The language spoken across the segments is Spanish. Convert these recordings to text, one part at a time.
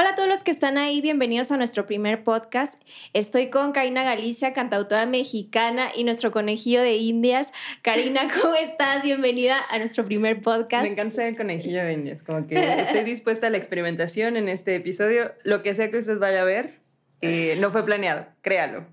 Hola a todos los que están ahí, bienvenidos a nuestro primer podcast. Estoy con Karina Galicia, cantautora mexicana y nuestro conejillo de Indias. Karina, ¿cómo estás? Bienvenida a nuestro primer podcast. Me encanta el conejillo de Indias, como que estoy dispuesta a la experimentación en este episodio. Lo que sea que usted vaya a ver, eh, no fue planeado, créalo.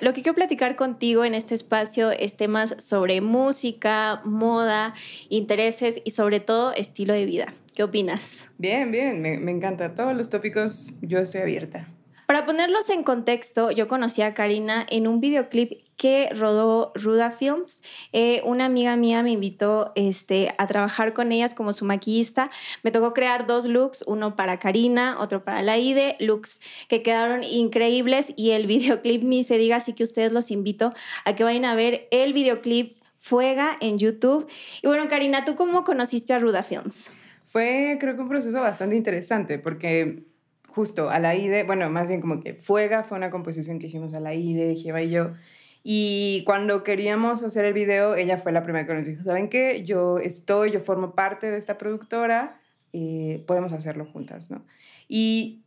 Lo que quiero platicar contigo en este espacio es temas sobre música, moda, intereses y sobre todo estilo de vida. ¿Qué opinas? Bien, bien, me, me encanta. Todos los tópicos, yo estoy abierta. Para ponerlos en contexto, yo conocí a Karina en un videoclip que rodó Ruda Films. Eh, una amiga mía me invitó este, a trabajar con ellas como su maquillista. Me tocó crear dos looks, uno para Karina, otro para Laide, looks que quedaron increíbles y el videoclip ni se diga, así que ustedes los invito a que vayan a ver el videoclip Fuega en YouTube. Y bueno, Karina, ¿tú cómo conociste a Ruda Films? Fue, creo que un proceso bastante interesante porque justo a la IDE, bueno, más bien como que Fuega fue una composición que hicimos a la IDE, Jeva y yo. Y cuando queríamos hacer el video, ella fue la primera que nos dijo, ¿saben qué? Yo estoy, yo formo parte de esta productora, y podemos hacerlo juntas, ¿no? Y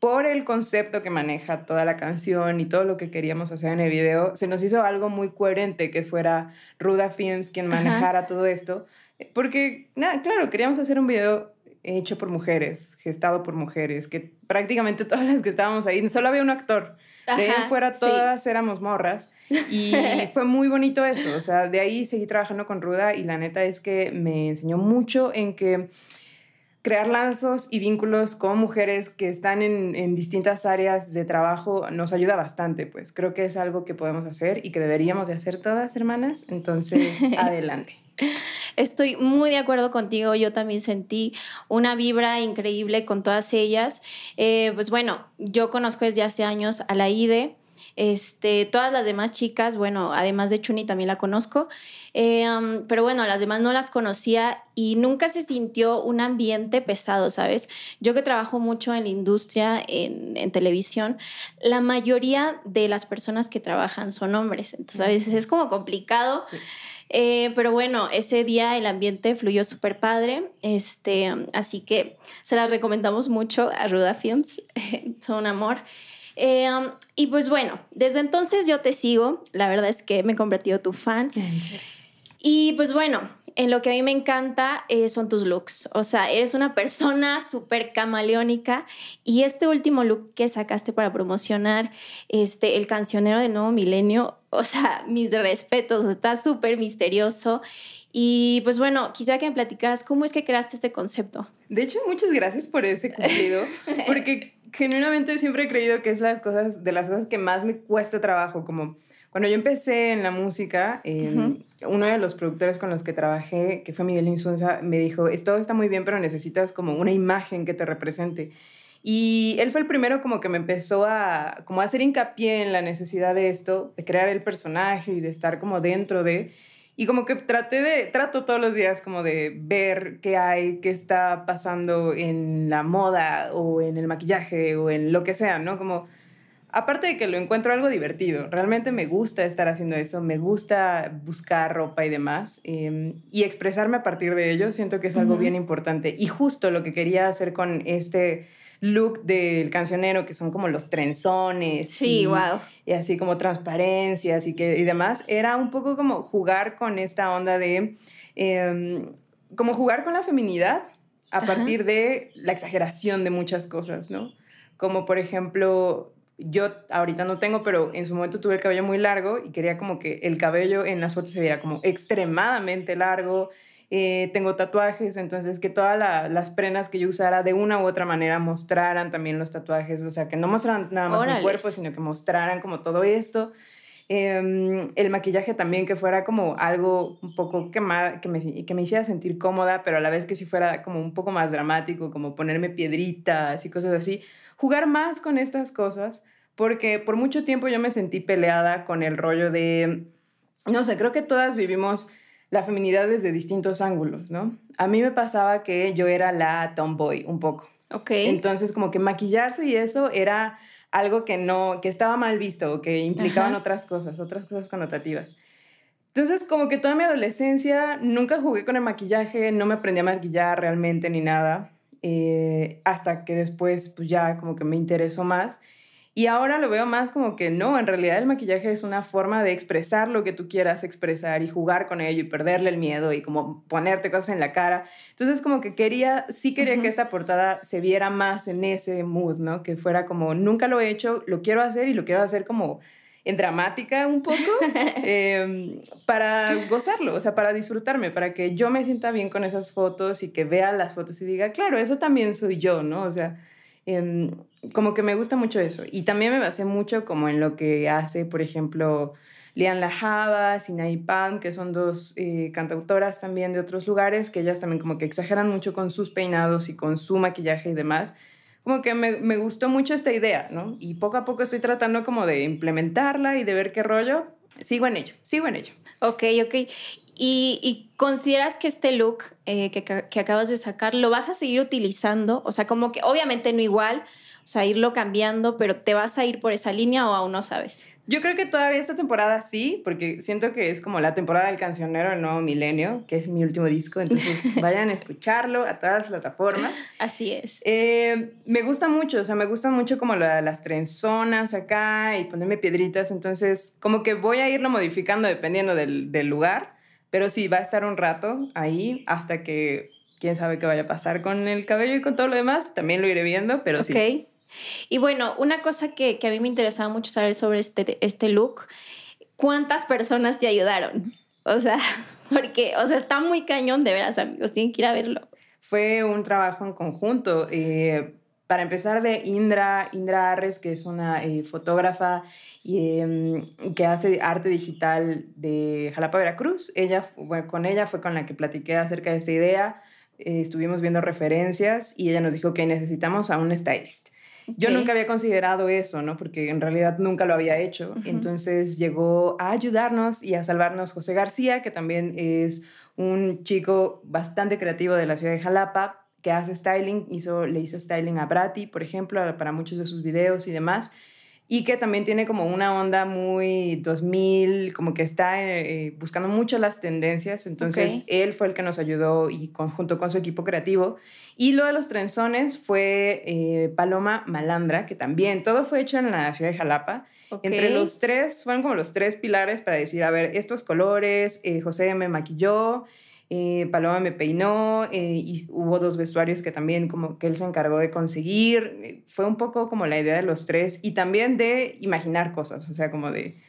por el concepto que maneja toda la canción y todo lo que queríamos hacer en el video, se nos hizo algo muy coherente que fuera Ruda Films quien manejara todo esto, porque, nada, claro, queríamos hacer un video hecho por mujeres, gestado por mujeres, que prácticamente todas las que estábamos ahí, solo había un actor. De ahí fuera todas éramos morras y fue muy bonito eso, o sea, de ahí seguí trabajando con Ruda y la neta es que me enseñó mucho en que crear lazos y vínculos con mujeres que están en, en, distintas áreas de trabajo nos ayuda bastante, pues creo que es algo que podemos hacer y que deberíamos de hacer todas, hermanas, entonces adelante. Estoy muy de acuerdo contigo. Yo también sentí una vibra increíble con todas ellas. Eh, pues bueno, yo conozco desde hace años a la IDE. Este, todas las demás chicas, bueno, además de Chuni también la conozco, eh, um, pero bueno, las demás no las conocía y nunca se sintió un ambiente pesado, ¿sabes? Yo que trabajo mucho en la industria, en, en televisión, la mayoría de las personas que trabajan son hombres, entonces a veces es como complicado. Sí eh, pero bueno, ese día el ambiente fluyó súper padre, este, así que se las recomendamos mucho a Ruda Films, son un amor. Eh, y pues bueno, desde entonces yo te sigo, la verdad es que me he convertido tu fan. Y pues bueno, en lo que a mí me encanta eh, son tus looks. O sea, eres una persona súper camaleónica y este último look que sacaste para promocionar este, el cancionero del nuevo milenio, o sea, mis respetos, está súper misterioso. Y pues bueno, quisiera que me platicaras cómo es que creaste este concepto. De hecho, muchas gracias por ese cumplido, porque genuinamente siempre he creído que es las cosas, de las cosas que más me cuesta trabajo, como cuando yo empecé en la música, em, uno de los productores con los que trabajé, que fue Miguel Insunza, me dijo, todo está muy bien, pero necesitas como una imagen que te represente. Y él fue el primero como que me empezó a, como a hacer hincapié en la necesidad de esto, de crear el personaje y de estar como dentro de... Y como que traté de, trato todos los días como de ver qué hay, qué está pasando en la moda o en el maquillaje o en lo que sea, ¿no? Como aparte de que lo encuentro algo divertido, realmente me gusta estar haciendo eso, me gusta buscar ropa y demás em, y expresarme a partir de ello, siento que es algo bien importante. Y justo lo que quería hacer con este look del cancionero, que son como los trenzones. Sí, y, wow. Y así como transparencias y, que, y demás, era un poco como jugar con esta onda de, em, como jugar con la feminidad a partir de la exageración de muchas cosas, ¿no? Como por ejemplo, yo ahorita no tengo, pero en su momento tuve el cabello muy largo y quería como que el cabello en las fotos se viera como extremadamente largo. Eh, tengo tatuajes, entonces que todas las prendas que yo usara de una u otra manera mostraran también los tatuajes, o sea, que no mostraran nada más mi cuerpo, sino que mostraran como todo esto. Em, el maquillaje también que fuera como algo un poco que, que, me, que me hiciera sentir cómoda, pero a la vez que si fuera como un poco más dramático, como ponerme piedritas y cosas así. Jugar más con estas cosas porque por mucho tiempo yo me sentí peleada con el rollo de, no sé, creo que todas vivimos la feminidad desde distintos ángulos, ¿no? A mí me pasaba que yo era la tomboy un poco. Ok. Entonces como que maquillarse y eso era algo que no, que estaba mal visto o que implicaban otras cosas, otras cosas connotativas. Entonces, como que toda mi adolescencia nunca jugué con el maquillaje, no me aprendí a maquillar realmente ni nada. Eh, hasta que después pues ya como que me interesó más. Y ahora lo veo más como que no, en realidad el maquillaje es una forma de expresar lo que tú quieras expresar y jugar con ello y perderle el miedo y como ponerte cosas en la cara. Entonces como que quería, sí quería que esta portada se viera más en ese mood, ¿no? Que fuera como, nunca lo he hecho, lo quiero hacer y lo quiero hacer como en dramática un poco em, para gozarlo, o sea, para disfrutarme, para que yo me sienta bien con esas fotos y que vea las fotos y diga, claro, eso también soy yo, ¿no? O sea, em, como que me gusta mucho eso. Y también me basé mucho como en lo que hace, por ejemplo, Lian Lajaba, Sinai Pan, que son dos eh, cantautoras también de otros lugares, que ellas también como que exageran mucho con sus peinados y con su maquillaje y demás. Como que me, me gustó mucho esta idea, ¿no? Y poco a poco estoy tratando como de implementarla y de ver qué rollo. Sigo en ello, sigo en ello. Ok, ok. ¿Y, y consideras que este look eh, que, que acabas de sacar lo vas a seguir utilizando? O sea, como que obviamente no igual, o sea, irlo cambiando, pero ¿te vas a ir por esa línea o aún no sabes? Yo creo que todavía esta temporada sí, porque siento que es como la temporada del cancionero del nuevo milenio, que es mi último disco, entonces vayan a escucharlo a todas las plataformas. Así es. Eh, me gusta mucho, o sea, me gusta mucho como las trenzonas acá y ponerme piedritas, entonces como que voy a irlo modificando dependiendo del, del lugar, pero sí, va a estar un rato ahí hasta que quién sabe qué vaya a pasar con el cabello y con todo lo demás, también lo iré viendo, pero sí. Y bueno, una cosa que, que, a mí me interesaba mucho saber sobre este, este look, ¿cuántas personas te ayudaron? O sea, porque, o sea, está muy cañón, de veras, amigos, tienen que ir a verlo. Fue un trabajo en conjunto. Eh, para empezar de Indra, Indra Arres, que es una eh, fotógrafa y, eh, que hace arte digital de Jalapa, Veracruz. Ella, bueno, con ella fue con la que platiqué acerca de esta idea. Eh, estuvimos viendo referencias y ella nos dijo que necesitamos a un stylist. Yo nunca había considerado eso, ¿no? Porque en realidad nunca lo había hecho. Entonces llegó a ayudarnos y a salvarnos José García, que también es un chico bastante creativo de la ciudad de Jalapa, que hace styling, hizo, le hizo styling a Brati, por ejemplo, para muchos de sus videos y demás y que también tiene como una onda muy 2000, como que está eh, buscando mucho las tendencias. Entonces, okay. él fue el que nos ayudó y junto con su equipo creativo. Y lo de los trenzones fue eh, Paloma Malandra, que también todo fue hecho en la ciudad de Jalapa. Okay. Entre los tres, fueron como los tres pilares para decir, a ver, estos colores, eh, José me maquilló, eh, Paloma me peinó eh, y hubo dos vestuarios que también como que él se encargó de conseguir. Eh, fue un poco como la idea de los tres y también de imaginar cosas, o sea, como de,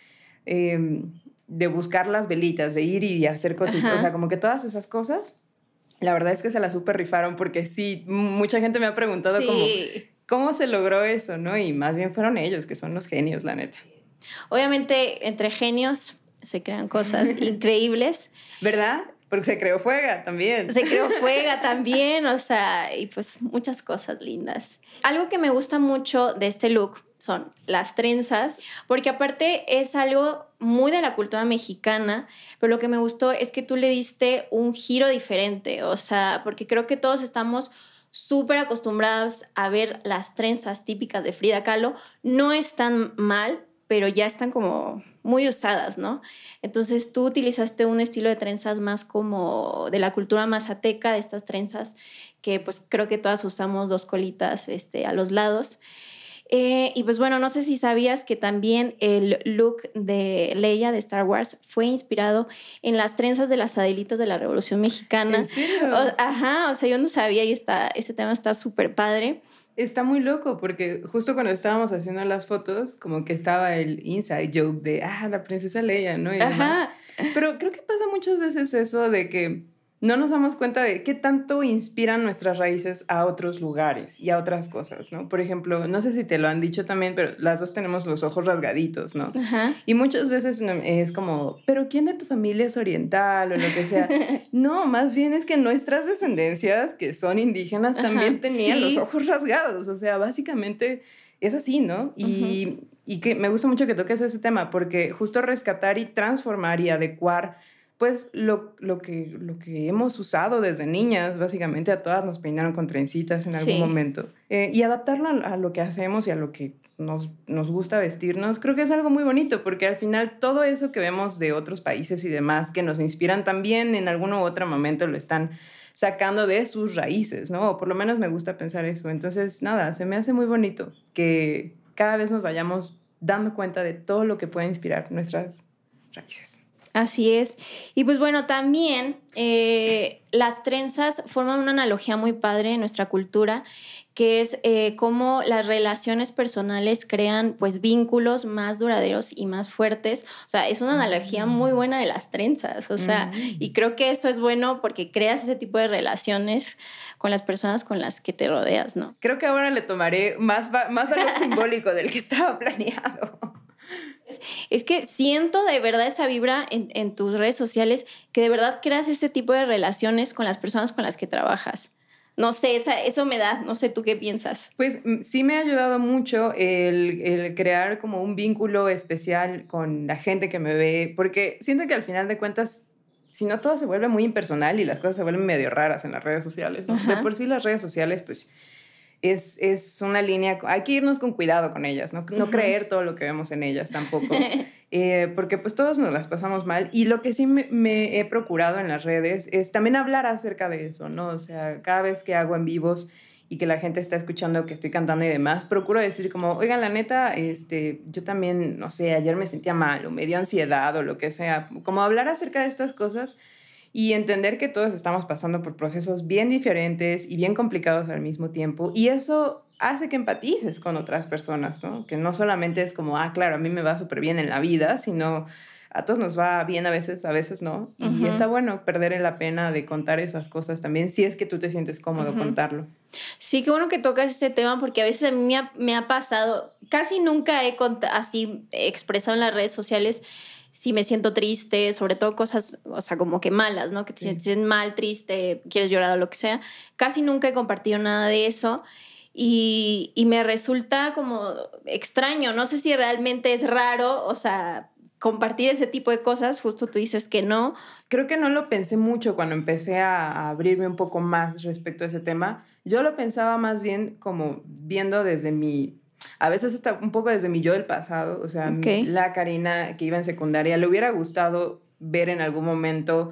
eh, de buscar las velitas, de ir y hacer cositas, Ajá. o sea, como que todas esas cosas. La verdad es que se la super rifaron porque sí, mucha gente me ha preguntado sí. como, ¿cómo se logró eso? ¿no? Y más bien fueron ellos, que son los genios, la neta. Obviamente, entre genios se crean cosas increíbles. ¿Verdad? Porque se creó Fuega también. Se creó Fuega también, o sea, y pues muchas cosas lindas. Algo que me gusta mucho de este look son las trenzas, porque aparte es algo muy de la cultura mexicana, pero lo que me gustó es que tú le diste un giro diferente, o sea, porque creo que todos estamos súper acostumbrados a ver las trenzas típicas de Frida Kahlo, no están mal, pero ya están como muy usadas, ¿no? Entonces tú utilizaste un estilo de trenzas más como de la cultura mazateca, de estas trenzas que pues creo que todas usamos dos colitas este, a los lados. Eh, y pues bueno, no sé si sabías que también el look de Leia de Star Wars fue inspirado en las trenzas de las Adelitas de la Revolución Mexicana. ¿En serio? O, ajá, o sea, yo no sabía y está, ese tema está súper padre. Está muy loco porque justo cuando estábamos haciendo las fotos, como que estaba el inside joke de, ah, la princesa Leia, ¿no? Y Ajá. Pero creo que pasa muchas veces eso de que no nos damos cuenta de qué tanto inspiran nuestras raíces a otros lugares y a otras cosas, ¿no? Por ejemplo, no sé si te lo han dicho también, pero las dos tenemos los ojos rasgaditos, ¿no? Ajá. Y muchas veces es como, pero ¿quién de tu familia es oriental o lo que sea? no, más bien es que nuestras descendencias, que son indígenas, también tenían sí. los ojos rasgados, o sea, básicamente es así, ¿no? Y, uh -huh. y que me gusta mucho que toques ese tema, porque justo rescatar y transformar y adecuar pues lo, lo, que, lo que hemos usado desde niñas, básicamente a todas nos peinaron con trencitas en algún sí. momento, eh, y adaptarlo a, a, lo que hacemos y a lo que nos, nos gusta vestirnos, creo que es algo muy bonito, porque al final todo eso que vemos de otros países y demás, que nos inspiran también en algún u otro momento lo están sacando de sus raíces, ¿no? O por lo menos me gusta pensar eso. Entonces, nada, se me hace muy bonito que cada vez nos vayamos dando cuenta de todo lo que puede inspirar nuestras raíces. Así es. Y pues bueno, también eh, las trenzas forman una analogía muy padre en nuestra cultura que es eh, cómo las relaciones personales crean pues vínculos más duraderos y más fuertes. O sea, es una analogía muy buena de las trenzas, o sea, mm. y creo que eso es bueno porque creas ese tipo de relaciones con las personas con las que te rodeas, ¿no? Creo que ahora le tomaré más, más valor simbólico del que estaba planeado. Es, que siento de verdad esa vibra en, en tus redes sociales, que de verdad creas ese tipo de relaciones con las personas con las que trabajas. No sé, eso me da, no sé tú qué piensas. Pues mm, sí me ha ayudado mucho el, crear como un vínculo especial con la gente que me ve, porque siento que al final de cuentas, si no todo se vuelve muy impersonal y las cosas se vuelven medio raras en las redes sociales. De por sí las redes sociales, pues es, es, una línea, hay que irnos con cuidado con ellas, no, no creer todo lo que vemos en ellas tampoco. Eh, porque pues todos nos las pasamos mal. Y lo que sí me, he procurado en las redes es también hablar acerca de eso, ¿no? O sea, cada vez que hago en vivos y que la gente está escuchando que estoy cantando y demás, procuro decir como, oigan, la neta, este, yo también, no sé, ayer me sentía mal o me dio ansiedad o lo que sea, como hablar acerca de estas cosas y entender que todos estamos pasando por procesos bien diferentes y bien complicados al mismo tiempo. Y eso hace que empatices con otras personas, ¿no? Que no solamente es como, ah, claro, a mí me va súper bien en la vida, sino a todos nos va bien a veces, a veces no. Y está bueno perder la pena de contar esas cosas también, si es que tú te sientes cómodo contarlo. Sí, qué bueno que tocas este tema, porque a veces a mí me ha, me ha pasado, casi nunca he así expresado en las redes sociales si me siento triste, sobre todo cosas, o sea, como que malas, ¿no? Que te sientes mal, triste, quieres llorar o lo que sea. Casi nunca he compartido nada de eso. Y, y, me resulta como extraño, no sé si realmente es raro, o sea, compartir ese tipo de cosas, justo tú dices que no. Creo que no lo pensé mucho cuando empecé a abrirme un poco más respecto a ese tema. Yo lo pensaba más bien como viendo desde mi a veces está un poco desde mi yo del pasado, o sea, la Karina que iba en secundaria, le hubiera gustado ver en algún momento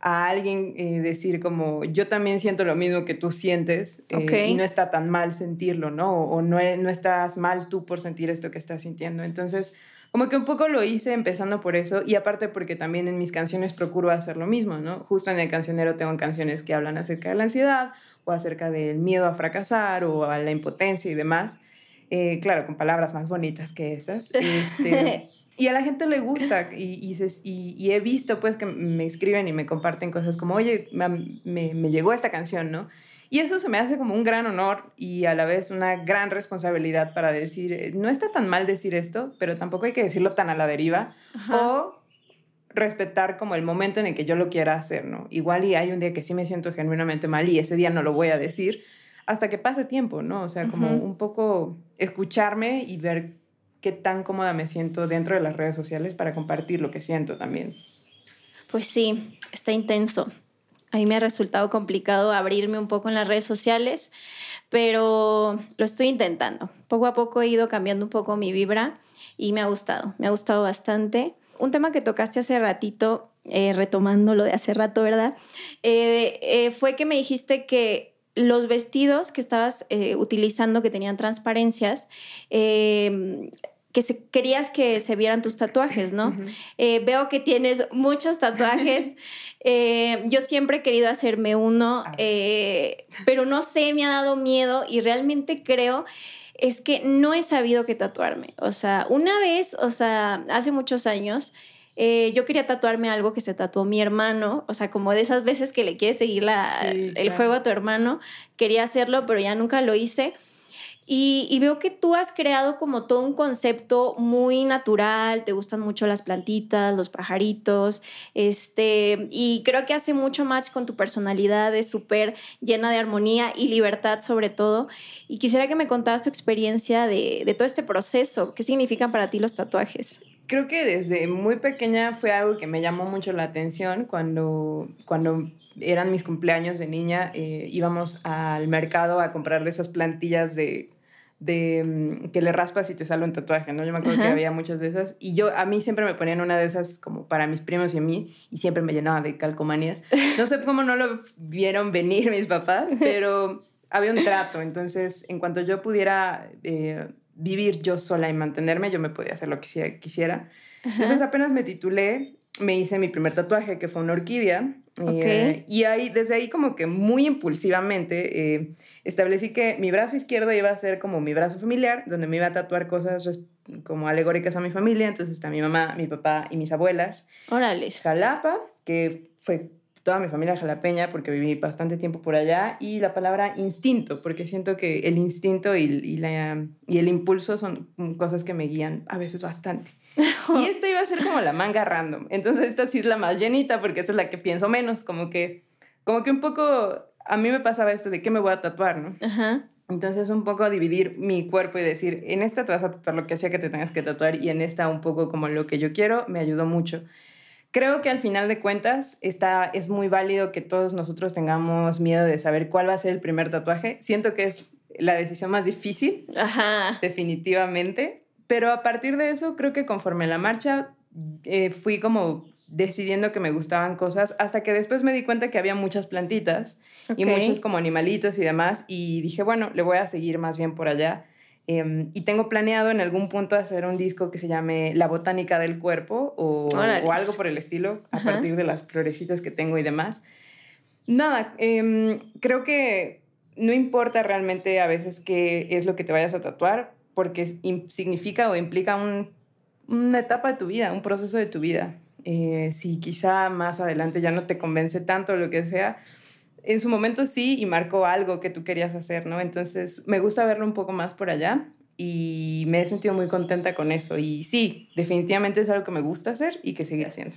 a alguien eh, decir como yo también siento lo mismo que tú sientes eh, y no está tan mal sentirlo, ¿no? O, no, e, no estás mal tú por sentir esto que estás sintiendo. Entonces, como que un poco lo hice empezando por eso y aparte porque también en mis canciones procuro hacer lo mismo, ¿no? Justo en el cancionero tengo canciones que hablan acerca de la ansiedad o acerca del miedo a fracasar o a la impotencia y demás. Eh, claro, con palabras más bonitas que esas. Este, y a la gente le gusta y, y, he visto pues que me escriben y me comparten cosas como, oye, me, me, llegó esta canción, ¿no? Y eso se me hace como un gran honor y a la vez una gran responsabilidad para decir, eh, no está tan mal decir esto, pero tampoco hay que decirlo tan a la deriva o respetar como el momento en el que yo lo quiera hacer, ¿no? Igual y hay un día que sí me siento genuinamente mal y ese día no lo voy a decir, hasta que pase tiempo, ¿no? O sea, como un poco escucharme y ver qué tan cómoda me siento dentro de las redes sociales para compartir lo que siento también. Pues sí, está intenso. A mí me ha resultado complicado abrirme un poco en las redes sociales, pero lo estoy intentando. Poco a poco he ido cambiando un poco mi vibra y me ha gustado, me ha gustado bastante. Un tema que tocaste hace ratito, eh, retomando lo de hace rato, ¿verdad? Eh, eh, fue que me dijiste que los vestidos que estabas eh, utilizando que tenían transparencias, eh, que querías que se vieran tus tatuajes, ¿no? Eh, veo que tienes muchos tatuajes. yo siempre he querido hacerme uno, ah. pero no sé, me ha dado miedo y realmente creo es que no he sabido qué tatuarme. O sea, una vez, o sea, hace muchos años, eh, yo quería tatuarme algo que se tatuó mi hermano, o sea, como de esas veces que le quieres seguir el juego a tu hermano, quería hacerlo, pero ya nunca lo hice. Y, veo que tú has creado como todo un concepto muy natural, te gustan mucho las plantitas, los pajaritos, este, y creo que hace mucho match con tu personalidad, es súper llena de armonía y libertad sobre todo. Y quisiera que me contaras tu experiencia de, de todo este proceso, ¿qué significan para ti los tatuajes? Creo que desde muy pequeña fue algo que me llamó mucho la atención cuando, cuando eran mis cumpleaños de niña, eh, íbamos al mercado a comprar esas plantillas de, de mm, que le raspas y te sale un tatuaje, ¿no? Yo me acuerdo que había muchas de esas y yo a mí siempre me ponían una de esas como para mis primos y a mí y siempre me llenaba de calcomanías. No sé cómo no lo vieron venir mis papás, pero había un trato, entonces en cuanto yo pudiera eh, vivir yo sola y mantenerme, yo me podía hacer lo que quisiera. Entonces apenas me titulé, me hice mi primer tatuaje que fue una orquídea eh, y ahí, desde ahí como que muy impulsivamente eh, establecí que mi brazo izquierdo iba a ser como mi brazo familiar, donde me iba a tatuar cosas como alegóricas a mi familia. Entonces está mi mamá, mi papá y mis abuelas. Orales. Jalapa, que fue toda mi familia jalapeña porque viví bastante tiempo por allá y la palabra instinto porque siento que el instinto y, y, la, y el impulso son cosas que me guían a veces bastante. y esta iba a ser como la manga random. Entonces esta sí es la más llenita porque esa es la que pienso menos, como que, como que un poco, a mí me pasaba esto de qué me voy a tatuar, ¿no? Ajá. Entonces un poco dividir mi cuerpo y decir, en esta te vas a tatuar lo que hacía que te tengas que tatuar y en esta un poco como lo que yo quiero, me ayudó mucho. Creo que al final de cuentas está, es muy válido que todos nosotros tengamos miedo de saber cuál va a ser el primer tatuaje. Siento que es la decisión más difícil, Ajá. definitivamente. Pero a partir de eso, creo que conforme la marcha eh, fui como decidiendo que me gustaban cosas hasta que después me di cuenta que había muchas plantitas y muchos como animalitos y demás y dije, bueno, le voy a seguir más bien por allá Em, y tengo planeado en algún punto hacer un disco que se llame La Botánica del Cuerpo o, o algo por el estilo, a partir de las florecitas que tengo y demás. Nada, em, creo que no importa realmente a veces qué es lo que te vayas a tatuar, porque significa o implica una etapa de tu vida, un proceso de tu vida. Eh, si quizá más adelante ya no te convence tanto lo que sea, en su momento sí y marcó algo que tú querías hacer, ¿no? Entonces me gusta verlo un poco más por allá y me he sentido muy contenta con eso y sí, definitivamente es algo que me gusta hacer y que sigue haciendo.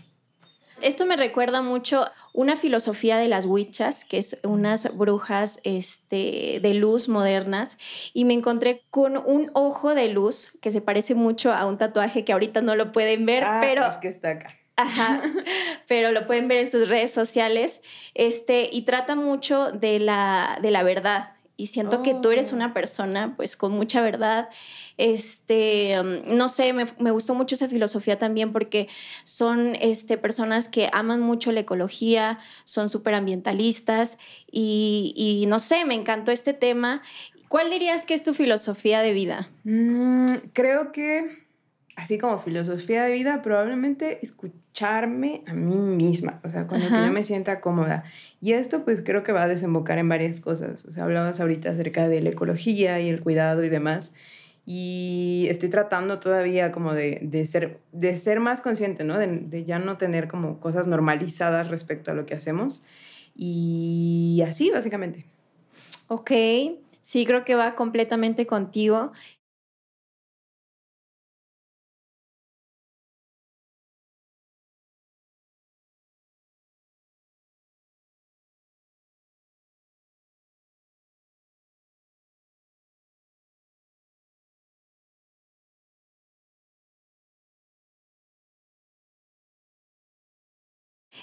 Esto me recuerda mucho una filosofía de las witchas, que es unas brujas este, de luz modernas, y me encontré con un ojo de luz que se parece mucho a un tatuaje que ahorita no lo pueden ver, ah, pero... Es que está acá. Ajá, pero lo pueden ver en sus redes sociales. Este, y trata mucho de la, de la verdad. Y siento que tú eres oh. una persona, pues, con mucha verdad. Este, um, no sé, me, me, gustó mucho esa filosofía también porque son este, personas que aman mucho la ecología, son súper ambientalistas y, y, no sé, me encantó este tema. ¿Cuál dirías que es tu filosofía de vida? Mm, creo que así como filosofía de vida, probablemente escucharme a mí misma, o sea, con lo que yo me sienta cómoda. Y esto pues creo que va a desembocar en varias cosas. O sea, hablabas ahorita acerca de la ecología y el cuidado y demás. Y estoy tratando todavía como de, de ser, de ser más consciente, ¿no? De, de, ya no tener como cosas normalizadas respecto a lo que hacemos. Y así, básicamente. Ok, sí, creo que va completamente contigo.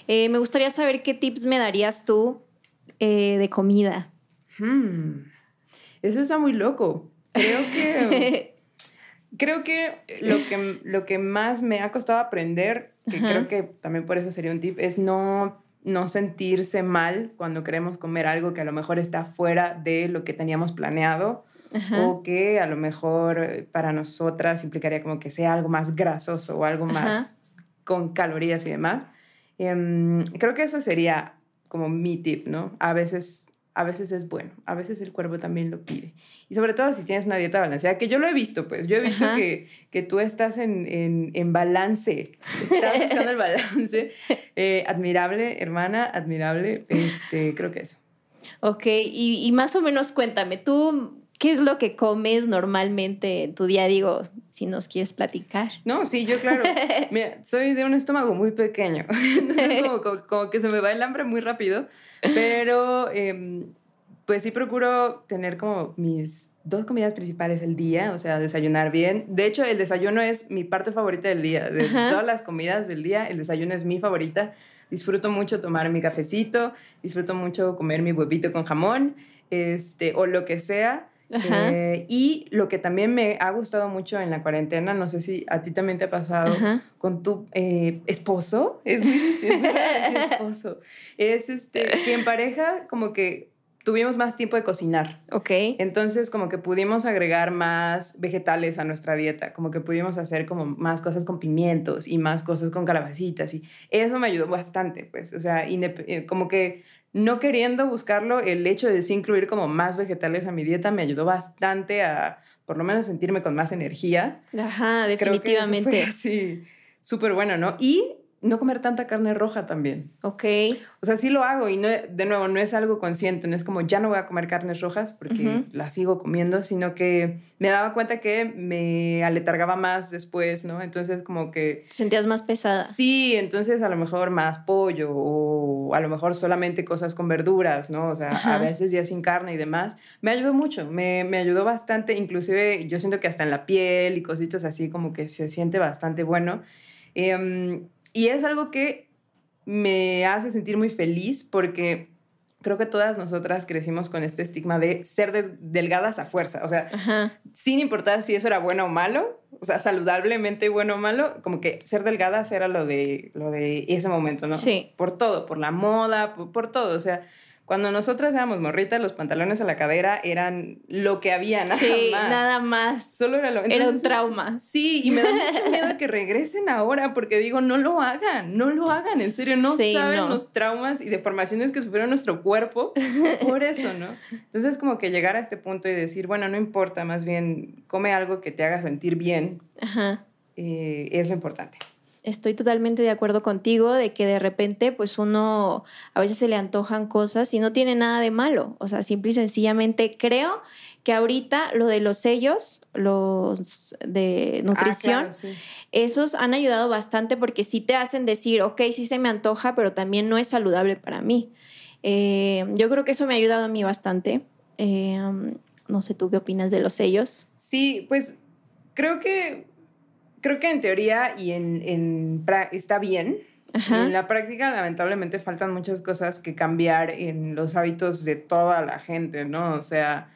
Eh, me gustaría saber qué tips me darías tú eh, de comida. Hmm. Eso está muy loco. Creo que, creo que lo, que lo que más me ha costado aprender, que creo que también por eso sería un tip, es no, no sentirse mal cuando queremos comer algo que a lo mejor está fuera de lo que teníamos planeado. o que a lo mejor eh, para nosotras implicaría como que sea algo más grasoso o algo más con calorías y demás. Em, creo que eso sería como mi tip, ¿no? A veces, a veces es bueno, a veces el cuerpo también lo pide. Y sobre todo si tienes una dieta balanceada, que yo lo he visto, pues yo he visto que, que, tú estás en, en, en, balance, estás buscando el balance. Eh, admirable, hermana, admirable, este, creo que eso. Ok, y, y más o menos cuéntame, tú ¿Qué es lo que comes normalmente en tu día? Digo, si nos quieres platicar. No, sí, yo claro. Mira, soy de un estómago muy pequeño. Entonces, como, que se me va el hambre muy rápido. Pero, em, pues sí procuro tener como mis dos comidas principales el día, o sea, desayunar bien. De hecho, el desayuno es mi parte favorita del día. De todas las comidas del día, el desayuno es mi favorita. Disfruto mucho tomar mi cafecito, disfruto mucho comer mi huevito con jamón, este, o lo que sea Eh, y lo que también me ha gustado mucho en la cuarentena, no sé si a ti también te ha pasado con tu eh, esposo, es muy difícil esposo, es este, que en pareja como que tuvimos más tiempo de cocinar. Ok. Entonces, como que pudimos agregar más vegetales a nuestra dieta, como que pudimos hacer como más cosas con pimientos y más cosas con calabacitas y eso me ayudó bastante, pues, o sea, eh, como que no queriendo buscarlo, el hecho de sí incluir como más vegetales a mi dieta me ayudó bastante a por lo menos sentirme con más energía. Ajá, definitivamente. sí, súper bueno, ¿no? Y no comer tanta carne roja también. Ok. O sea, sí lo hago y no, de nuevo, no es algo consciente, no es como ya no voy a comer carnes rojas porque las sigo comiendo, sino que me daba cuenta que me aletargaba más después, ¿no? Entonces como que... ¿Te sentías más pesada. Sí, entonces a lo mejor más pollo o a lo mejor solamente cosas con verduras, ¿no? O sea, a veces ya sin carne y demás. Me ayudó mucho, me, me ayudó bastante, inclusive yo siento que hasta en la piel y cositas así como que se siente bastante bueno. Eh, y es algo que me hace sentir muy feliz porque creo que todas nosotras crecimos con este estigma de ser delgadas a fuerza, o sea, sin importar si eso era bueno o malo, o sea, saludablemente bueno o malo, como que ser delgadas era lo de, lo de ese momento, ¿no? Sí. Por todo, por la moda, por todo, o sea, cuando nosotras éramos morritas, los pantalones a la cadera eran lo que había, nada sí, más. nada más. Solo era lo Era un trauma. Sí, y me da mucho miedo que regresen ahora porque digo, no lo hagan, no lo hagan, en serio, no saben los traumas y deformaciones que sufrió nuestro cuerpo por eso, ¿no? Entonces, como que llegar a este punto y decir, bueno, no importa, más bien come algo que te haga sentir bien, Ajá. Eh, es lo importante estoy totalmente de acuerdo contigo de que de repente pues uno a veces se le antojan cosas y no tiene nada de malo. O sea, simple y sencillamente creo que ahorita lo de los sellos, los de ah, nutrición, esos han ayudado bastante porque sí te hacen decir, ok, sí se me antoja, pero también no es saludable para mí. Eh, yo creo que eso me ha ayudado a mí bastante. Eh, no sé, ¿tú qué opinas de los sellos? Sí, pues creo que creo que en teoría y en, en está bien. En la práctica, lamentablemente, faltan muchas cosas que cambiar en los hábitos de toda la gente, ¿no? O sea,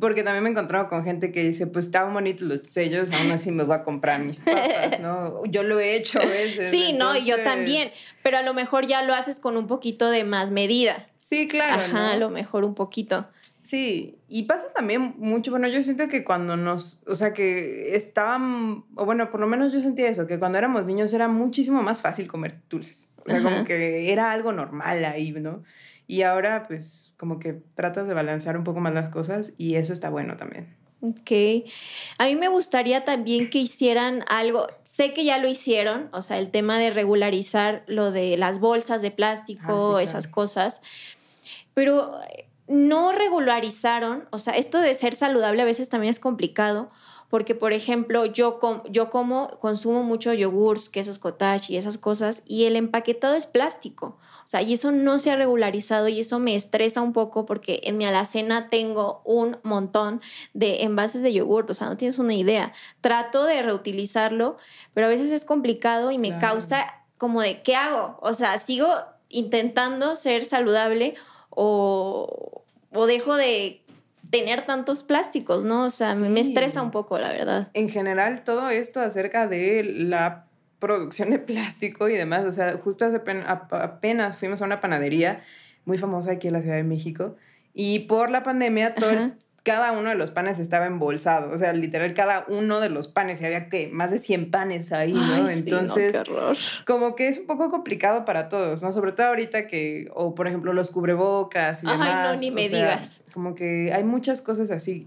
porque también me he encontrado con gente que dice, pues está bonito los sellos, aún así me voy a comprar mis papas, ¿no? Yo lo he hecho a veces. Sí, no, yo también, pero a lo mejor ya lo haces con un poquito de más medida. Sí, claro. Ajá, a lo mejor un poquito. Sí, y pasa también mucho, bueno, yo siento que cuando nos, o sea, que estaban, o bueno, por lo menos yo sentía eso, que cuando éramos niños era muchísimo más fácil comer dulces, o sea, como que era algo normal ahí, ¿no? Y ahora, pues, como que tratas de balancear un poco más las cosas y eso está bueno también. Ok. A mí me gustaría también que hicieran algo, sé que ya lo hicieron, o sea, el tema de regularizar lo de las bolsas de plástico, ah, esas cosas, pero no regularizaron, o sea, esto de ser saludable a veces también es complicado, porque por ejemplo, yo, yo como, consumo mucho yogurts, quesos cottage y esas cosas, y el empaquetado es plástico. O sea, y eso no se ha regularizado y eso me estresa un poco porque en mi alacena tengo un montón de envases de yogurt, o sea, no tienes una idea. Trato de reutilizarlo, pero a veces es complicado y me causa como de, ¿qué hago? O sea, sigo intentando ser saludable o, dejo de tener tantos plásticos, ¿no? O sea, me estresa un poco, la verdad. En general, todo esto acerca de la producción de plástico y demás, o sea, justo hace apenas fuimos a una panadería muy famosa aquí en la Ciudad de México y por la pandemia todo cada uno de los panes estaba embolsado, o sea, literal cada uno de los panes, y había que más de 100 panes ahí, ¿no? Entonces, como que es un poco complicado para todos, ¿no? Sobre todo ahorita que, o por ejemplo, los cubrebocas y demás. Ay, no, ni me digas. Como que hay muchas cosas así.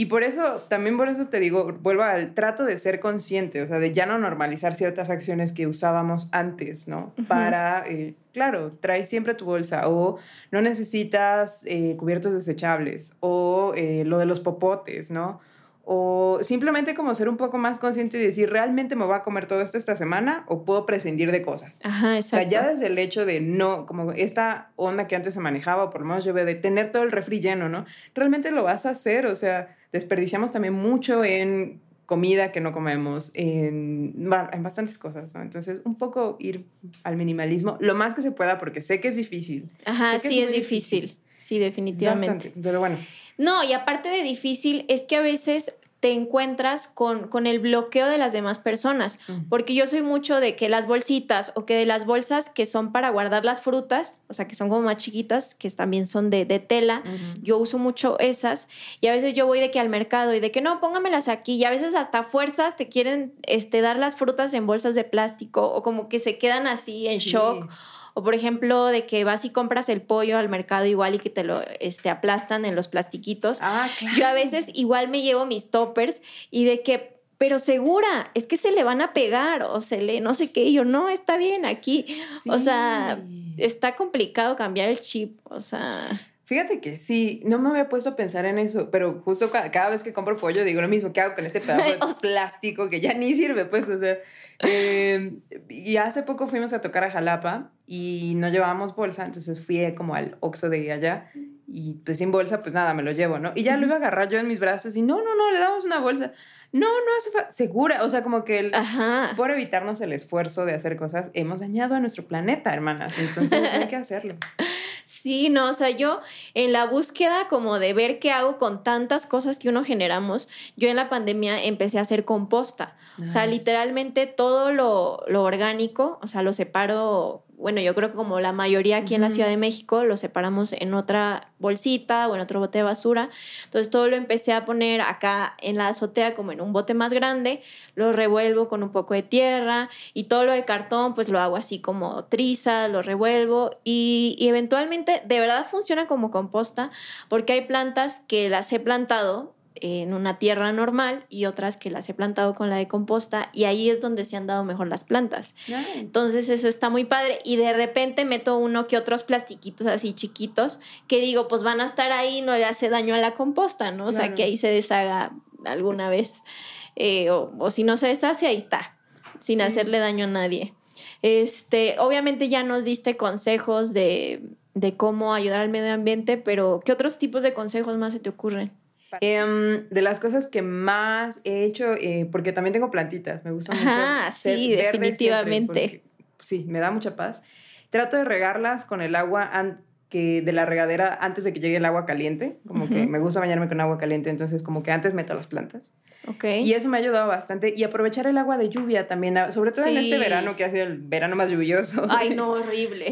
Y por eso, también por eso te digo, vuelvo al trato de ser consciente, o sea, de ya no normalizar ciertas acciones que usábamos antes, ¿no? Para, eh, claro, trae siempre tu bolsa o no necesitas eh, cubiertos desechables o eh, lo de los popotes, ¿no? O simplemente como ser un poco más consciente y decir, ¿realmente me voy a comer todo esto esta semana o puedo prescindir de cosas? Ajá, exacto. O sea, ya desde el hecho de no, como esta onda que antes se manejaba, o por lo menos yo veo de tener todo el refri lleno, ¿no? Realmente lo vas a hacer, o sea, desperdiciamos también mucho en comida que no comemos, en, en bastantes cosas, ¿no? Entonces, un poco ir al minimalismo lo más que se pueda, porque sé que es difícil. Ajá, sí, es, difícil. sí, definitivamente. Bastante, pero bueno. No, y aparte de difícil, es que a veces te encuentras con, con el bloqueo de las demás personas, porque yo soy mucho de que las bolsitas o que de las bolsas que son para guardar las frutas, o sea, que son como más chiquitas, que también son de, de tela, yo uso mucho esas. Y a veces yo voy de que al mercado y de que no, póngamelas aquí y a veces hasta fuerzas te quieren este, dar las frutas en bolsas de plástico o como que se quedan así en shock o por ejemplo, de que vas y compras el pollo al mercado igual y que te lo este, aplastan en los plastiquitos. Ah, claro. Yo a veces igual me llevo mis toppers y de que, pero segura, es que se le van a pegar o se le no sé qué. Y yo, no, está bien aquí. O sea, está complicado cambiar el chip. O sea. Fíjate que sí, no me había puesto a pensar en eso, pero justo cada, vez que compro pollo digo lo mismo, ¿qué hago con este pedazo de plástico que ya ni sirve? Pues, o sea, eh, y hace poco fuimos a tocar a Jalapa y no llevábamos bolsa, entonces fui como al Oxxo de allá y pues sin bolsa, pues nada, me lo llevo, ¿no? Y ya lo iba a agarrar yo en mis brazos y no, no, no, le damos una bolsa. No, no hace segura, o sea, como que el, por evitarnos el esfuerzo de hacer cosas, hemos dañado a nuestro planeta, hermanas, entonces hay que hacerlo. Sí, no, o sea, yo en la búsqueda como de ver qué hago con tantas cosas que uno generamos, yo en la pandemia empecé a hacer composta. O sea, literalmente todo lo, lo orgánico, o sea, lo separo bueno, yo creo que como la mayoría aquí en la Ciudad de México, lo separamos en otra bolsita o en otro bote de basura. Entonces todo lo empecé a poner acá en la azotea como en un bote más grande, lo revuelvo con un poco de tierra y todo lo de cartón pues lo hago así como trizas, lo revuelvo y, y eventualmente de verdad funciona como composta porque hay plantas que las he plantado en una tierra normal y otras que las he plantado con la de composta y ahí es donde se han dado mejor las plantas. Entonces eso está muy padre y de repente meto uno que otros plastiquitos así chiquitos que digo, pues van a estar ahí, no le hace daño a la composta, ¿no? O sea, que ahí se deshaga alguna vez eh, o, si no se deshace, ahí está, sin hacerle daño a nadie. Este, obviamente ya nos diste consejos de, de cómo ayudar al medio ambiente, pero ¿qué otros tipos de consejos más se te ocurren? Em, de las cosas que más he hecho, eh, porque también tengo plantitas, me gusta mucho. Ah, sí, definitivamente. sí, me da mucha paz. Trato de regarlas con el agua que de la regadera antes de que llegue el agua caliente, como que me gusta bañarme con agua caliente, entonces como que antes meto las plantas. Ok. Y eso me ha ayudado bastante. Y aprovechar el agua de lluvia también, sobre todo en este verano, que ha sido el verano más lluvioso. Ay, no, horrible.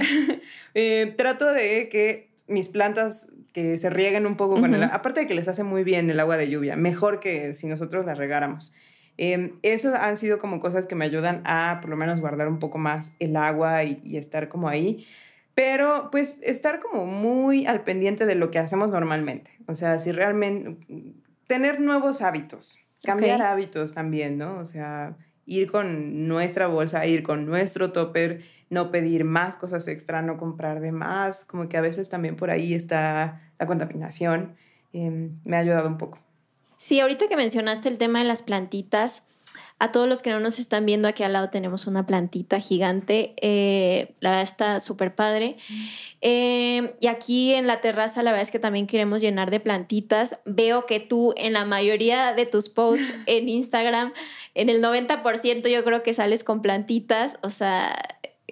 Eh, trato de que mis plantas que se rieguen un poco con el aparte de que les hace muy bien el agua de lluvia, mejor que si nosotros la regáramos. Eh, eso han sido como cosas que me ayudan a por lo menos guardar un poco más el agua y, estar como ahí. Pero pues estar como muy al pendiente de lo que hacemos normalmente. O sea, si realmente tener nuevos hábitos, cambiar hábitos también, ¿no? O sea, ir con nuestra bolsa, ir con nuestro topper, no pedir más cosas extra, no comprar de más, como que a veces también por ahí está la contaminación, em, me ha ayudado un poco. Sí, ahorita que mencionaste el tema de las plantitas, a todos los que no nos están viendo, aquí al lado tenemos una plantita gigante. Eh, la verdad está súper padre. Em, y aquí en la terraza, la verdad es que también queremos llenar de plantitas. Veo que tú en la mayoría de tus posts en Instagram, en el 90% yo creo que sales con plantitas. O sea,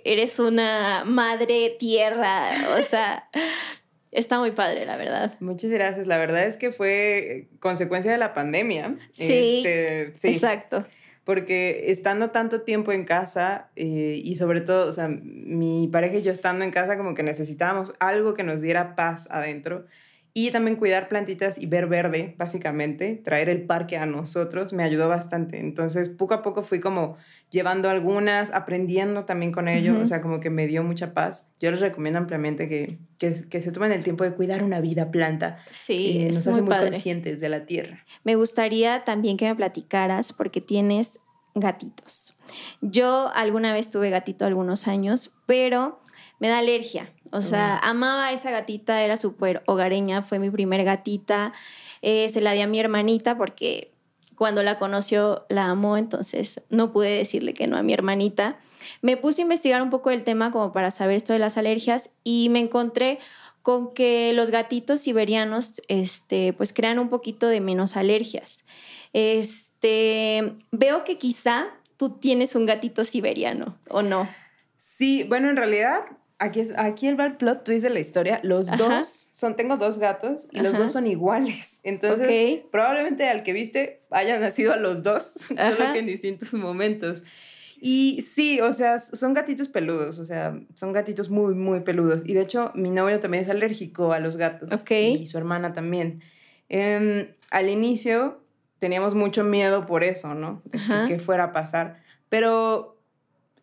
eres una madre tierra. O sea, Está muy padre, la verdad. Muchas gracias. La verdad es que fue consecuencia de la pandemia. Sí, este, sí. exacto. Porque estando tanto tiempo en casa eh, y sobre todo, o sea, mi pareja y yo estando en casa como que necesitábamos algo que nos diera paz adentro y también cuidar plantitas y ver verde, básicamente, traer el parque a nosotros, me ayudó bastante. Entonces, poco a poco fui como llevando algunas, aprendiendo también con ello, o sea, como que me dio mucha paz. Yo les recomiendo ampliamente que, que, se tomen el tiempo de cuidar una vida planta. Sí, eh, nos hace muy, conscientes de la tierra. Me gustaría también que me platicaras, porque tienes gatitos. Yo alguna vez tuve gatito algunos años, pero me da alergia. O sea, amaba a esa gatita, era súper hogareña, fue mi primer gatita. Eh, se la di a mi hermanita porque cuando la conoció la amó, entonces no pude decirle que no a mi hermanita. Me puse a investigar un poco el tema como para saber esto de las alergias y me encontré con que los gatitos siberianos este, pues crean un poquito de menos alergias. Este, veo que quizá tú tienes un gatito siberiano, ¿o no? Sí, bueno, en realidad Aquí, es, aquí el plot twist de la historia. Los dos son, tengo dos gatos y los dos son iguales. Entonces, probablemente al que viste hayan nacido a los dos, solo que en distintos momentos. Y sí, o sea, son gatitos peludos, o sea, son gatitos muy, muy peludos. Y de hecho, mi novio también es alérgico a los gatos. Y su hermana también. Em, al inicio teníamos mucho miedo por eso, ¿no? De que fuera a pasar. Pero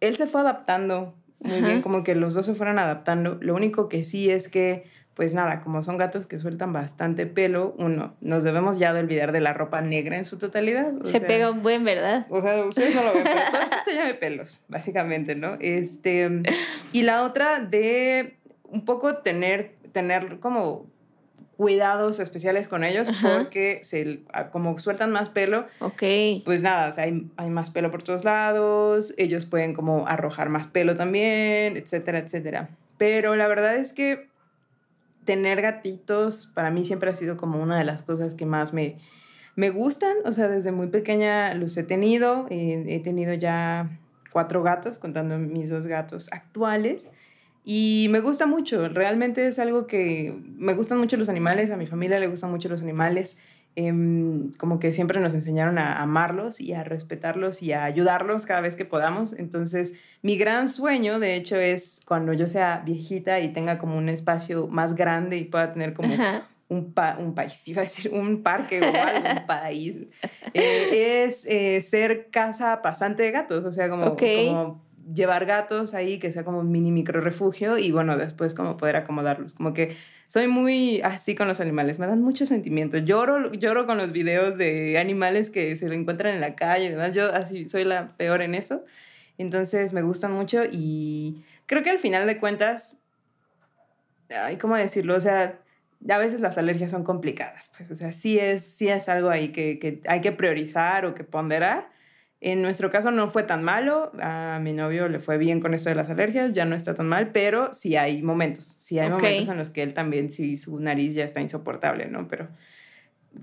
él se fue adaptando muy bien, como que los dos se fueron adaptando. Lo único que sí es que, pues nada, como son gatos que sueltan bastante pelo, uno, nos debemos ya de olvidar de la ropa negra en su totalidad. se pega un buen, ¿verdad? O sea, ustedes no lo ven, pero todo está lleno de pelos, básicamente, ¿no? Este, y la otra de un poco tener, tener como cuidados especiales con ellos porque se, como sueltan más pelo, okay. pues nada, o sea, hay, hay, más pelo por todos lados, ellos pueden como arrojar más pelo también, etcétera, etcétera. Pero la verdad es que tener gatitos para mí siempre ha sido como una de las cosas que más me, me gustan, o sea, desde muy pequeña los he tenido, he tenido ya cuatro gatos, contando mis dos gatos actuales. Y me gusta mucho, realmente es algo que me gustan mucho los animales, a mi familia le gustan mucho los animales, em, como que siempre nos enseñaron a amarlos y a respetarlos y a ayudarlos cada vez que podamos. Entonces, mi gran sueño, de hecho, es cuando yo sea viejita y tenga como un espacio más grande y pueda tener como un, un país, iba a decir, un parque o algo, un país, eh, es eh, ser casa pasante de gatos, o sea, como, como llevar gatos ahí, que sea como un mini micro refugio y bueno, después como poder acomodarlos. Como que soy muy así con los animales, me dan mucho sentimiento. Lloro, lloro con los videos de animales que se encuentran en la calle, además yo así soy la peor en eso. Entonces me gustan mucho y creo que al final de cuentas, ay, ¿cómo decirlo? O sea, a veces las alergias son complicadas, pues, o sea, sí es, sí es algo ahí que, que hay que priorizar o que ponderar en nuestro caso no fue tan malo, a mi novio le fue bien con esto de las alergias, ya no está tan mal, pero sí hay momentos, sí hay momentos en los que él también, sí, su nariz ya está insoportable, ¿no? Pero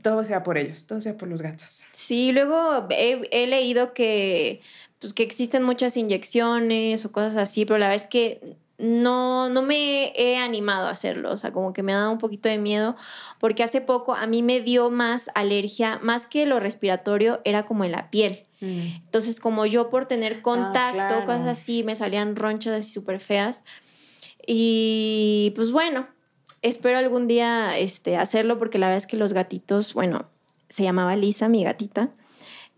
todo sea por ellos, todo sea por los gatos. Sí, luego he, leído que, pues, que existen muchas inyecciones o cosas así, pero la verdad es que no, no me he animado a hacerlo, o sea, como que me ha dado un poquito de miedo, porque hace poco a mí me dio más alergia, más que lo respiratorio, era como en la piel. Mm. Entonces, como yo por tener ah, contacto, cosas así, me salían ronchas así súper feas. Y pues bueno, espero algún día este, hacerlo porque la verdad es que los gatitos, bueno, se llamaba Lisa, mi gatita.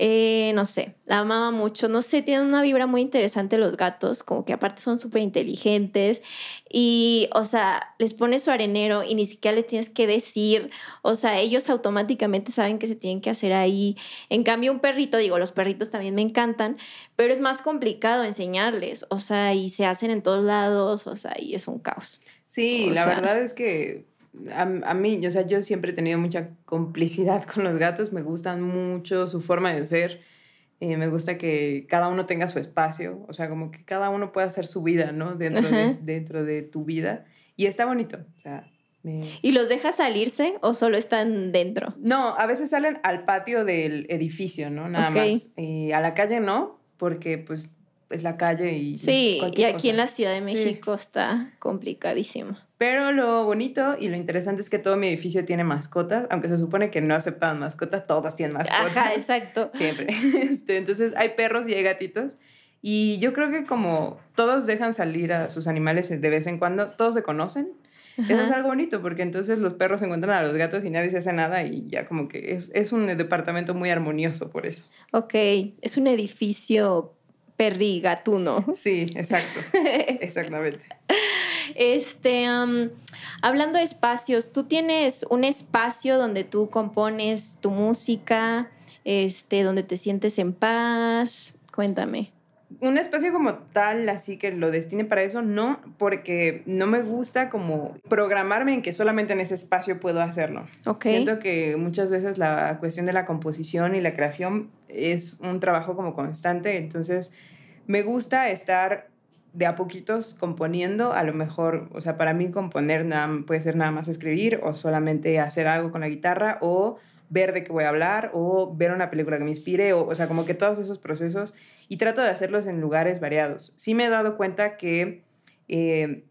Eh, no sé, la amaba mucho, no sé, tienen una vibra muy interesante los gatos, como que aparte son súper inteligentes y, o sea, les pones su arenero y ni siquiera les tienes que decir, o sea, ellos automáticamente saben que se tienen que hacer ahí. En cambio, un perrito, digo, los perritos también me encantan, pero es más complicado enseñarles, o sea, y se hacen en todos lados, o sea, y es un caos. Sí, la verdad es que a, a, mí, o sea, yo siempre he tenido mucha complicidad con los gatos, me gustan mucho su forma de ser, eh, me gusta que cada uno tenga su espacio, o sea, como que cada uno pueda hacer su vida, ¿no? Dentro, de, dentro de tu vida. Y está bonito, o sea, ¿Y los dejas salirse o solo están dentro? No, a veces salen al patio del edificio, ¿no? Nada más. Y a la calle no, porque pues es la calle y... Sí, y aquí en la Ciudad de México está complicadísimo. Pero lo bonito y lo interesante es que todo mi edificio tiene mascotas, aunque se supone que no aceptan mascotas, todos tienen mascotas. Ajá, exacto. Siempre. Este, entonces hay perros y hay gatitos. Y yo creo que como todos dejan salir a sus animales de vez en cuando, todos se conocen. Eso es algo bonito porque entonces los perros encuentran a los gatos y nadie se hace nada y ya como que es, es un departamento muy armonioso por eso. Ok, es un edificio perrigatuno. Sí, exacto. Exactamente. Este, hablando de espacios, ¿tú tienes un espacio donde tú compones tu música, este, donde te sientes en paz? Cuéntame. Un espacio como tal, así que lo destine para eso, no, porque no me gusta como programarme en que solamente en ese espacio puedo hacerlo. Okay. Siento que muchas veces la cuestión de la composición y la creación es un trabajo como constante, entonces me gusta estar de a poquitos componiendo, a lo mejor, o sea, para mí componer nada, puede ser nada más escribir o solamente hacer algo con la guitarra o ver de qué voy a hablar o ver una película que me inspire, o, o sea, como que todos esos procesos y trato de hacerlos en lugares variados. Sí me he dado cuenta que eh,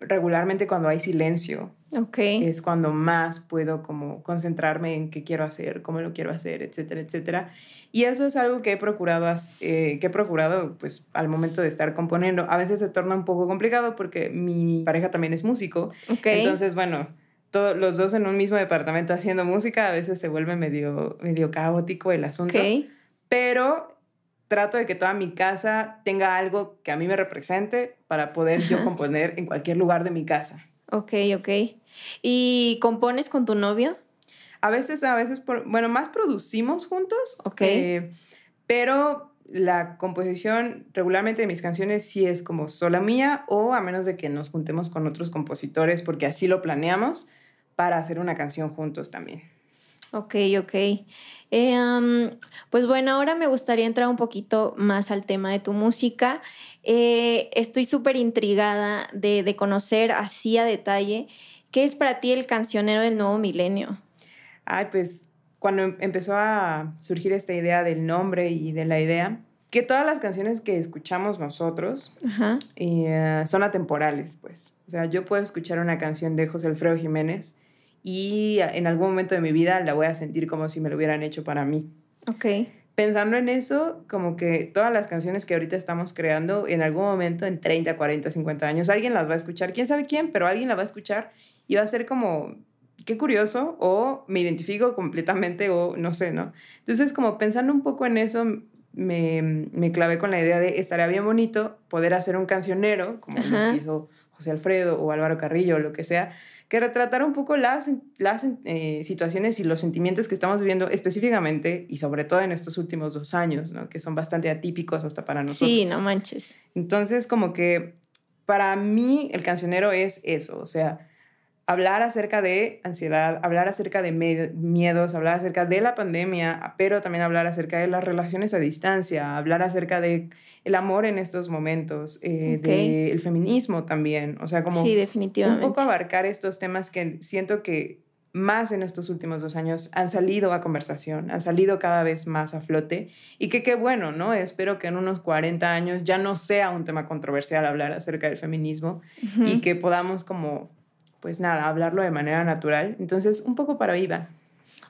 regularmente cuando hay silencio. Ok. Es cuando más puedo como concentrarme en qué quiero hacer, cómo lo quiero hacer, etcétera, etcétera. Y eso es algo que he procurado, eh, que he procurado pues al momento de estar componiendo. A veces se torna un poco complicado porque mi pareja también es músico. Okay. Entonces, bueno, todos los dos en un mismo departamento haciendo música, a veces se vuelve medio, medio caótico el asunto. Pero trato de que toda mi casa tenga algo que a mí me represente para poder yo componer en cualquier lugar de mi casa. Ok, ok. ¿Y compones con tu novio? A veces, a veces, por- bueno, más producimos juntos. Ok. eh, pero la composición regularmente de mis canciones sí es como sola mía o a menos de que nos juntemos con otros compositores porque así lo planeamos para hacer una canción juntos también. Ok, ok. Eh, pues bueno, ahora me gustaría entrar un poquito más al tema de tu música. Eh, estoy súper intrigada de, de conocer así a detalle qué es para ti el cancionero del nuevo milenio. Ay, pues cuando em- empezó a surgir esta idea del nombre y de la idea, que todas las canciones que escuchamos nosotros Ajá. eh, son atemporales, pues. O sea, yo puedo escuchar una canción de José Alfredo Jiménez y en algún momento de mi vida la voy a sentir como si me lo hubieran hecho para mí. Ok. Pensando en eso, como que todas las canciones que ahorita estamos creando, en algún momento, en 30, 40, 50 años, alguien las va a escuchar, quién sabe quién, pero alguien la va a escuchar y va a ser como, qué curioso, o me identifico completamente, o no sé, ¿no? Entonces, como pensando un poco en eso, me, me clavé con la idea de estaría bien bonito poder hacer un cancionero, como Ajá. que hizo José Alfredo o Álvaro Carrillo o lo que sea, que retratara un poco las, las eh, situaciones y los sentimientos que estamos viviendo específicamente y sobre todo en estos últimos dos años, ¿no? que son bastante atípicos hasta para nosotros. Sí, no manches. Entonces, como que para mí el cancionero es eso, o sea, hablar acerca de ansiedad, hablar acerca de miedos, hablar acerca de la pandemia, pero también hablar acerca de las relaciones a distancia, hablar acerca de el amor en estos momentos, eh, Ok. del feminismo también, o sea, como Sí, un definitivamente. poco abarcar estos temas que siento que más en estos últimos dos años han salido a conversación, han salido cada vez más a flote y que qué bueno, ¿no? Espero que en unos 40 años ya no sea un tema controversial hablar acerca del feminismo y que podamos como, pues nada, hablarlo de manera natural. Entonces, un poco para viva.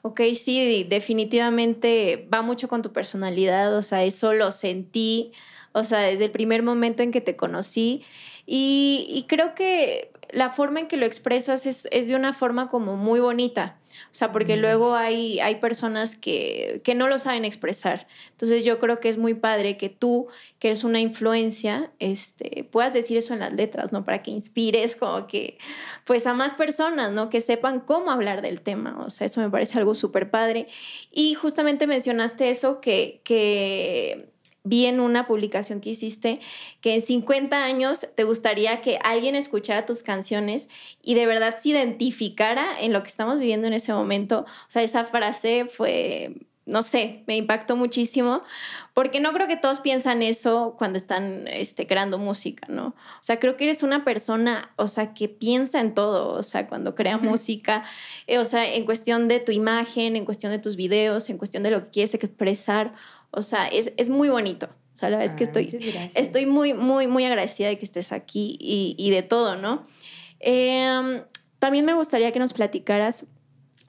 Ok, sí, definitivamente va mucho con tu personalidad, o sea, eso lo sentí, o sea, desde el primer momento en que te conocí y, y creo que la forma en que lo expresas es, es de una forma como muy bonita, o sea, porque Mm. luego hay, hay personas que, que no lo saben expresar, entonces yo creo que es muy padre que tú, que eres una influencia, este, puedas decir eso en las letras, ¿no? Para que inspires como que pues a más personas, ¿no? Que sepan cómo hablar del tema. O sea, eso me parece algo súper padre. Y justamente mencionaste eso que, que vi en una publicación que hiciste, que en 50 años te gustaría que alguien escuchara tus canciones y de verdad se identificara en lo que estamos viviendo en ese momento. O sea, esa frase fue, no sé, me impactó muchísimo, porque no creo que todos piensan eso cuando están este, creando música, ¿no? O sea, creo que eres una persona, o sea, que piensa en todo, o sea, cuando crea música, eh, o sea, en cuestión de tu imagen, en cuestión de tus videos, en cuestión de lo que quieres expresar, o sea, es, es muy bonito. O sea, la verdad es que Ah, estoy, estoy muy, muy, muy agradecida de que estés aquí y, y de todo, ¿no? Eh, también me gustaría que nos platicaras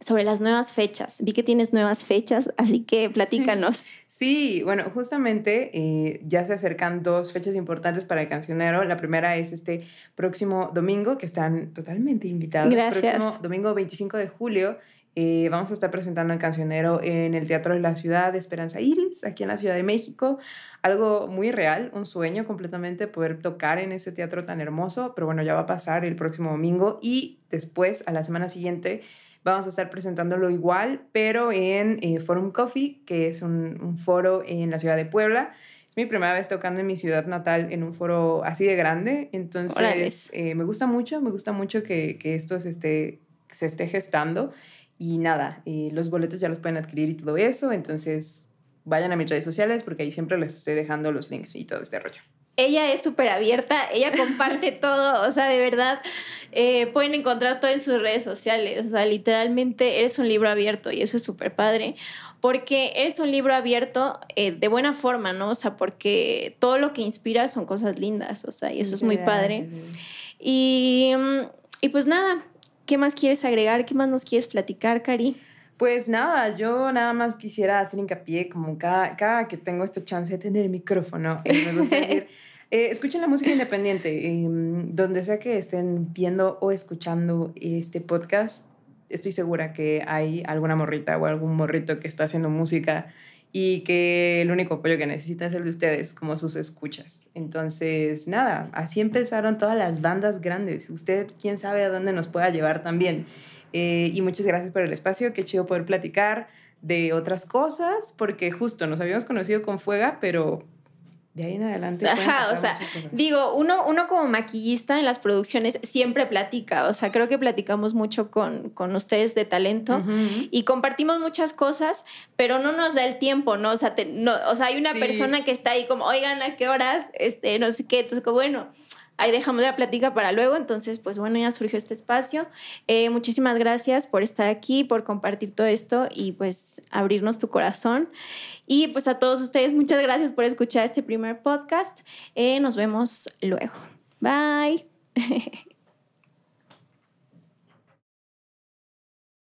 sobre las nuevas fechas. Vi que tienes nuevas fechas, así que platícanos. Sí, bueno, justamente eh, ya se acercan dos fechas importantes para el cancionero. La primera es este próximo domingo, que están totalmente invitados. Gracias. Próximo domingo 25 de julio. Eh, vamos a estar presentando el cancionero en el Teatro de la Ciudad de Esperanza Iris, aquí en la Ciudad de México. Algo muy real, un sueño completamente poder tocar en ese teatro tan hermoso, pero bueno, ya va a pasar el próximo domingo y después, a la semana siguiente, vamos a estar presentándolo igual, pero en eh, Forum Coffee, que es un, un foro en la ciudad de Puebla. Es mi primera vez tocando en mi ciudad natal en un foro así de grande, entonces eh, me gusta mucho, me gusta mucho que, que esto se esté, se esté gestando y nada, eh, los boletos ya los pueden adquirir y todo eso, entonces vayan a mis redes sociales porque ahí siempre les estoy dejando los links y todo este rollo. Ella es súper abierta, ella comparte todo, o sea, de verdad, eh, pueden encontrar todo en sus redes sociales, o sea, literalmente eres un libro abierto y eso es súper padre, porque eres un libro abierto eh, de buena forma, ¿no? O sea, porque todo lo que inspira son cosas lindas, o sea, y eso es muy padre. Y, y pues nada, ¿qué más quieres agregar? ¿Qué más nos quieres platicar, Cari? Pues nada, yo nada más quisiera hacer hincapié, como cada, cada que tengo esta chance de tener el micrófono, y me gusta decir, eh, escuchen la música independiente, em, donde sea que estén viendo o escuchando este podcast, estoy segura que hay alguna morrita o algún morrito que está haciendo música y que el único apoyo que necesita es el de ustedes, como sus escuchas. Entonces, nada, así empezaron todas las bandas grandes. Usted, quién sabe a dónde nos pueda llevar también. Eh, y muchas gracias por el espacio, qué chido poder platicar de otras cosas, porque justo nos habíamos conocido con Fuega, pero de ahí en adelante. Ajá, o sea, digo, uno, uno como maquillista en las producciones siempre platica, o sea, creo que platicamos mucho con, con ustedes de talento y compartimos muchas cosas, pero no nos da el tiempo, ¿no? O sea, no, o sea hay una persona que está ahí como, oigan, ¿a qué horas? Este, no sé qué, entonces, bueno ahí dejamos la plática para luego. Entonces, pues bueno, ya surgió este espacio. Eh, muchísimas gracias por estar aquí, por compartir todo esto y pues abrirnos tu corazón. Y pues a todos ustedes, muchas gracias por escuchar este primer podcast. Eh, nos vemos luego. Bye.